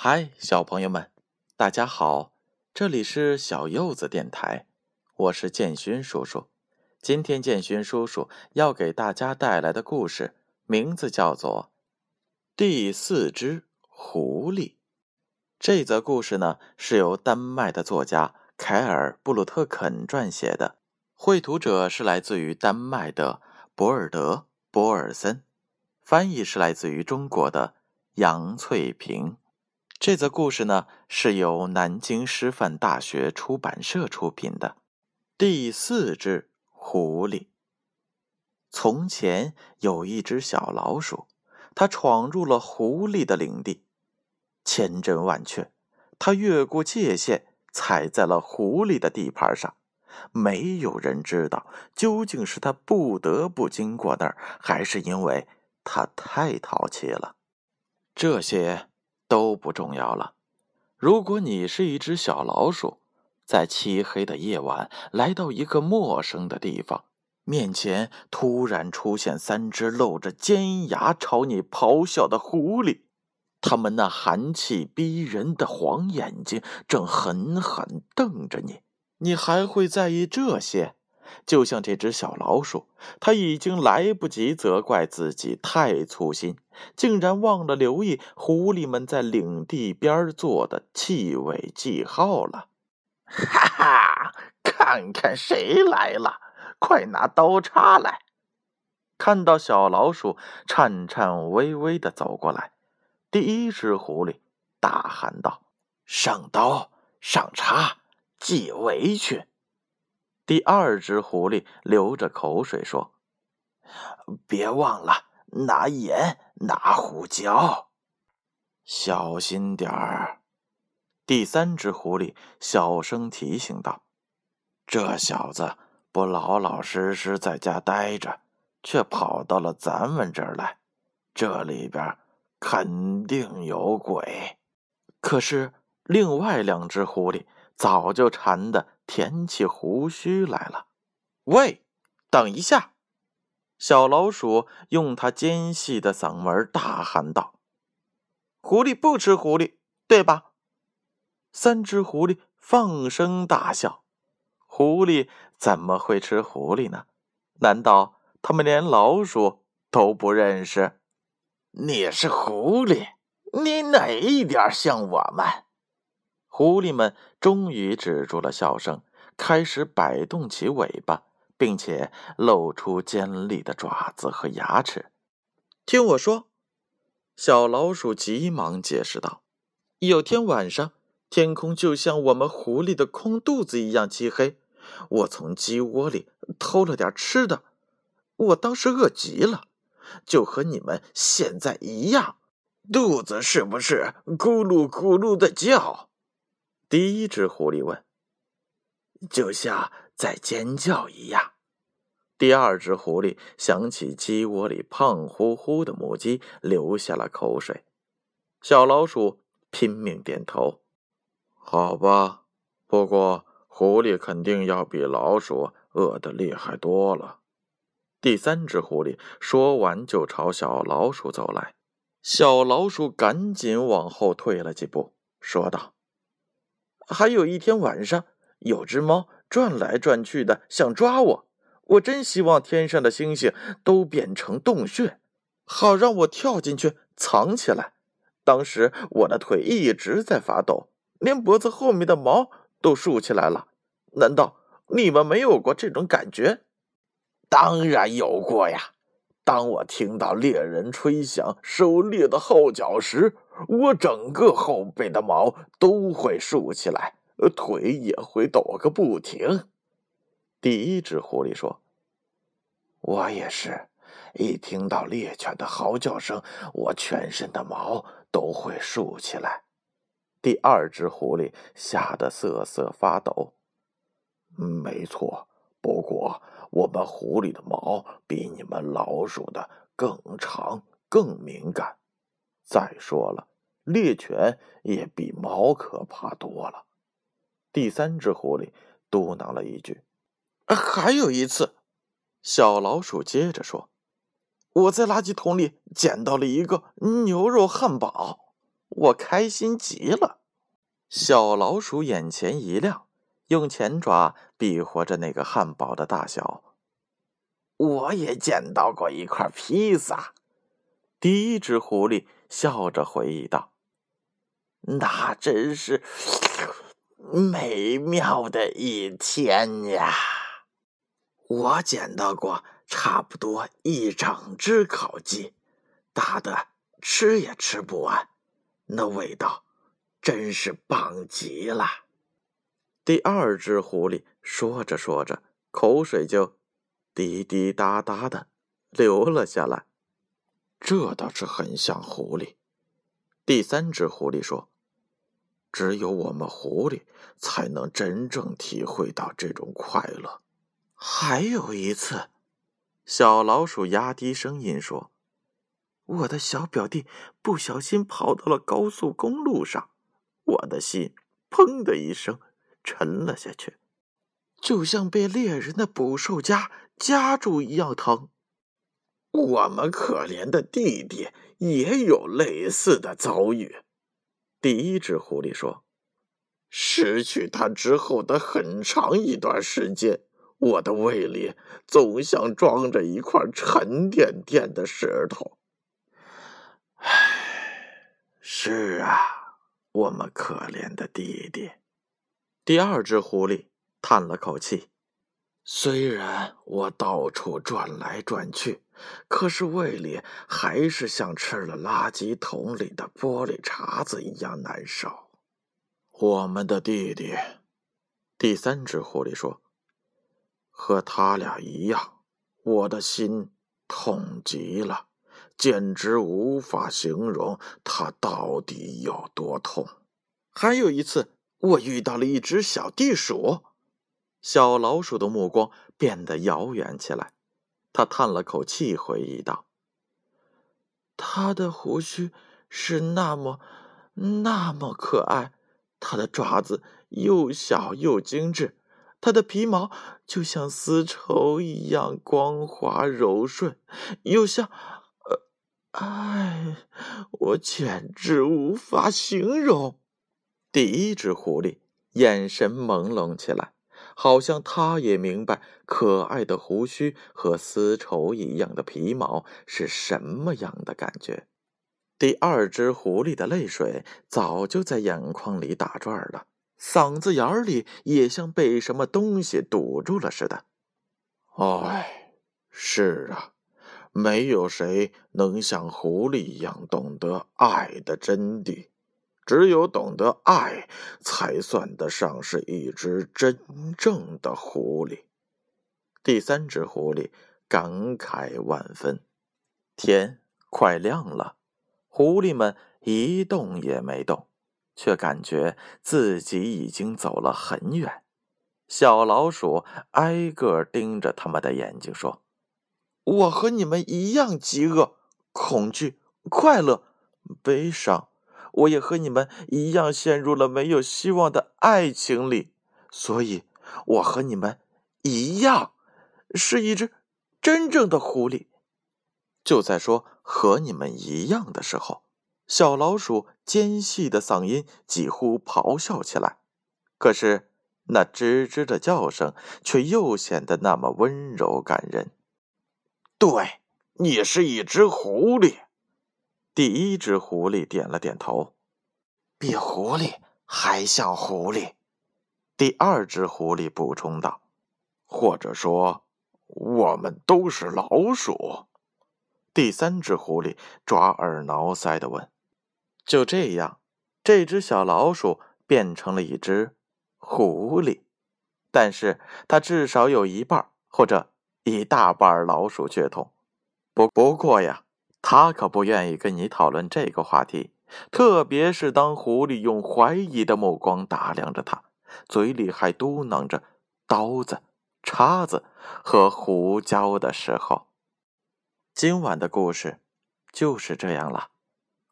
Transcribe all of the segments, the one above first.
嗨，小朋友们，大家好！这里是小柚子电台，我是建勋叔叔。今天建勋叔叔要给大家带来的故事名字叫做《第四只狐狸》。这则故事呢是由丹麦的作家凯尔·布鲁特肯撰写的，绘图者是来自于丹麦的博尔德·博尔森，翻译是来自于中国的杨翠萍。这则故事呢，是由南京师范大学出版社出品的。第四只狐狸。从前有一只小老鼠，它闯入了狐狸的领地，千真万确，它越过界限，踩在了狐狸的地盘上。没有人知道究竟是它不得不经过那儿，还是因为它太淘气了。这些。都不重要了。如果你是一只小老鼠，在漆黑的夜晚来到一个陌生的地方，面前突然出现三只露着尖牙朝你咆哮的狐狸，它们那寒气逼人的黄眼睛正狠狠瞪着你，你还会在意这些？就像这只小老鼠，它已经来不及责怪自己太粗心，竟然忘了留意狐狸们在领地边做的气味记号了。哈哈，看看谁来了！快拿刀叉来！看到小老鼠颤颤巍巍的走过来，第一只狐狸大喊道：“上刀，上叉，系围裙！”第二只狐狸流着口水说：“别忘了拿盐，拿胡椒，小心点儿。”第三只狐狸小声提醒道：“这小子不老老实实在家待着，却跑到了咱们这儿来，这里边肯定有鬼。”可是另外两只狐狸早就馋的。舔起胡须来了！喂，等一下！小老鼠用它尖细的嗓门大喊道：“狐狸不吃狐狸，对吧？”三只狐狸放声大笑。狐狸怎么会吃狐狸呢？难道他们连老鼠都不认识？你是狐狸，你哪一点像我们？狐狸们终于止住了笑声，开始摆动起尾巴，并且露出尖利的爪子和牙齿。听我说，小老鼠急忙解释道：“有天晚上，天空就像我们狐狸的空肚子一样漆黑。我从鸡窝里偷了点吃的，我当时饿极了，就和你们现在一样，肚子是不是咕噜咕噜的叫？”第一只狐狸问：“就像在尖叫一样。”第二只狐狸想起鸡窝里胖乎乎的母鸡，流下了口水。小老鼠拼命点头：“好吧，不过狐狸肯定要比老鼠饿得厉害多了。”第三只狐狸说完，就朝小老鼠走来。小老鼠赶紧往后退了几步，说道。还有一天晚上，有只猫转来转去的，想抓我。我真希望天上的星星都变成洞穴，好让我跳进去藏起来。当时我的腿一直在发抖，连脖子后面的毛都竖起来了。难道你们没有过这种感觉？当然有过呀！当我听到猎人吹响狩猎的号角时，我整个后背的毛都会竖起来，腿也会抖个不停。第一只狐狸说：“我也是，一听到猎犬的嚎叫声，我全身的毛都会竖起来。”第二只狐狸吓得瑟瑟发抖。没错，不过。我们狐狸的毛比你们老鼠的更长、更敏感。再说了，猎犬也比猫可怕多了。第三只狐狸嘟囔了一句：“还有一次。”小老鼠接着说：“我在垃圾桶里捡到了一个牛肉汉堡。”我开心极了。小老鼠眼前一亮，用前爪比划着那个汉堡的大小。我也捡到过一块披萨。第一只狐狸笑着回忆道：“那真是美妙的一天呀！我捡到过差不多一整只烤鸡，大的吃也吃不完，那味道真是棒极了。”第二只狐狸说着说着，口水就滴滴答答的流了下来。这倒是很像狐狸。第三只狐狸说：“只有我们狐狸才能真正体会到这种快乐。”还有一次，小老鼠压低声音说：“我的小表弟不小心跑到了高速公路上，我的心砰的一声沉了下去，就像被猎人的捕兽夹夹住一样疼。”我们可怜的弟弟也有类似的遭遇。第一只狐狸说：“失去他之后的很长一段时间，我的胃里总像装着一块沉甸甸的石头。”唉，是啊，我们可怜的弟弟。第二只狐狸叹了口气。虽然我到处转来转去，可是胃里还是像吃了垃圾桶里的玻璃碴子一样难受。我们的弟弟，第三只狐狸说：“和他俩一样，我的心痛极了，简直无法形容他到底有多痛。”还有一次，我遇到了一只小地鼠。小老鼠的目光变得遥远起来，他叹了口气，回忆道：“它的胡须是那么那么可爱，它的爪子又小又精致，它的皮毛就像丝绸一样光滑柔顺，又像……呃，哎，我简直无法形容。”第一只狐狸眼神朦胧起来。好像它也明白可爱的胡须和丝绸一样的皮毛是什么样的感觉。第二只狐狸的泪水早就在眼眶里打转了，嗓子眼里也像被什么东西堵住了似的。唉，是啊，没有谁能像狐狸一样懂得爱的真谛。只有懂得爱，才算得上是一只真正的狐狸。第三只狐狸感慨万分。天快亮了，狐狸们一动也没动，却感觉自己已经走了很远。小老鼠挨个盯着他们的眼睛说：“我和你们一样饥饿、恐惧、快乐、悲伤。”我也和你们一样陷入了没有希望的爱情里，所以我和你们一样是一只真正的狐狸。就在说和你们一样的时候，小老鼠尖细的嗓音几乎咆哮起来，可是那吱吱的叫声却又显得那么温柔感人。对，你是一只狐狸。第一只狐狸点了点头，比狐狸还像狐狸。第二只狐狸补充道：“或者说，我们都是老鼠。”第三只狐狸抓耳挠腮的问：“就这样，这只小老鼠变成了一只狐狸，但是它至少有一半或者一大半老鼠血统。不不过呀。”他可不愿意跟你讨论这个话题，特别是当狐狸用怀疑的目光打量着他，嘴里还嘟囔着“刀子、叉子和胡椒”的时候。今晚的故事就是这样了，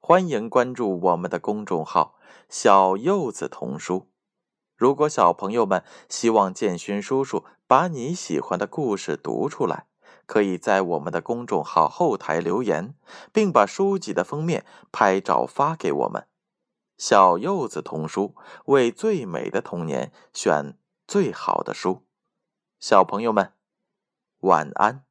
欢迎关注我们的公众号“小柚子童书”。如果小朋友们希望建勋叔叔把你喜欢的故事读出来。可以在我们的公众号后台留言并把书籍的封面拍照发给我们。小柚子童书为最美的童年选最好的书。小朋友们晚安。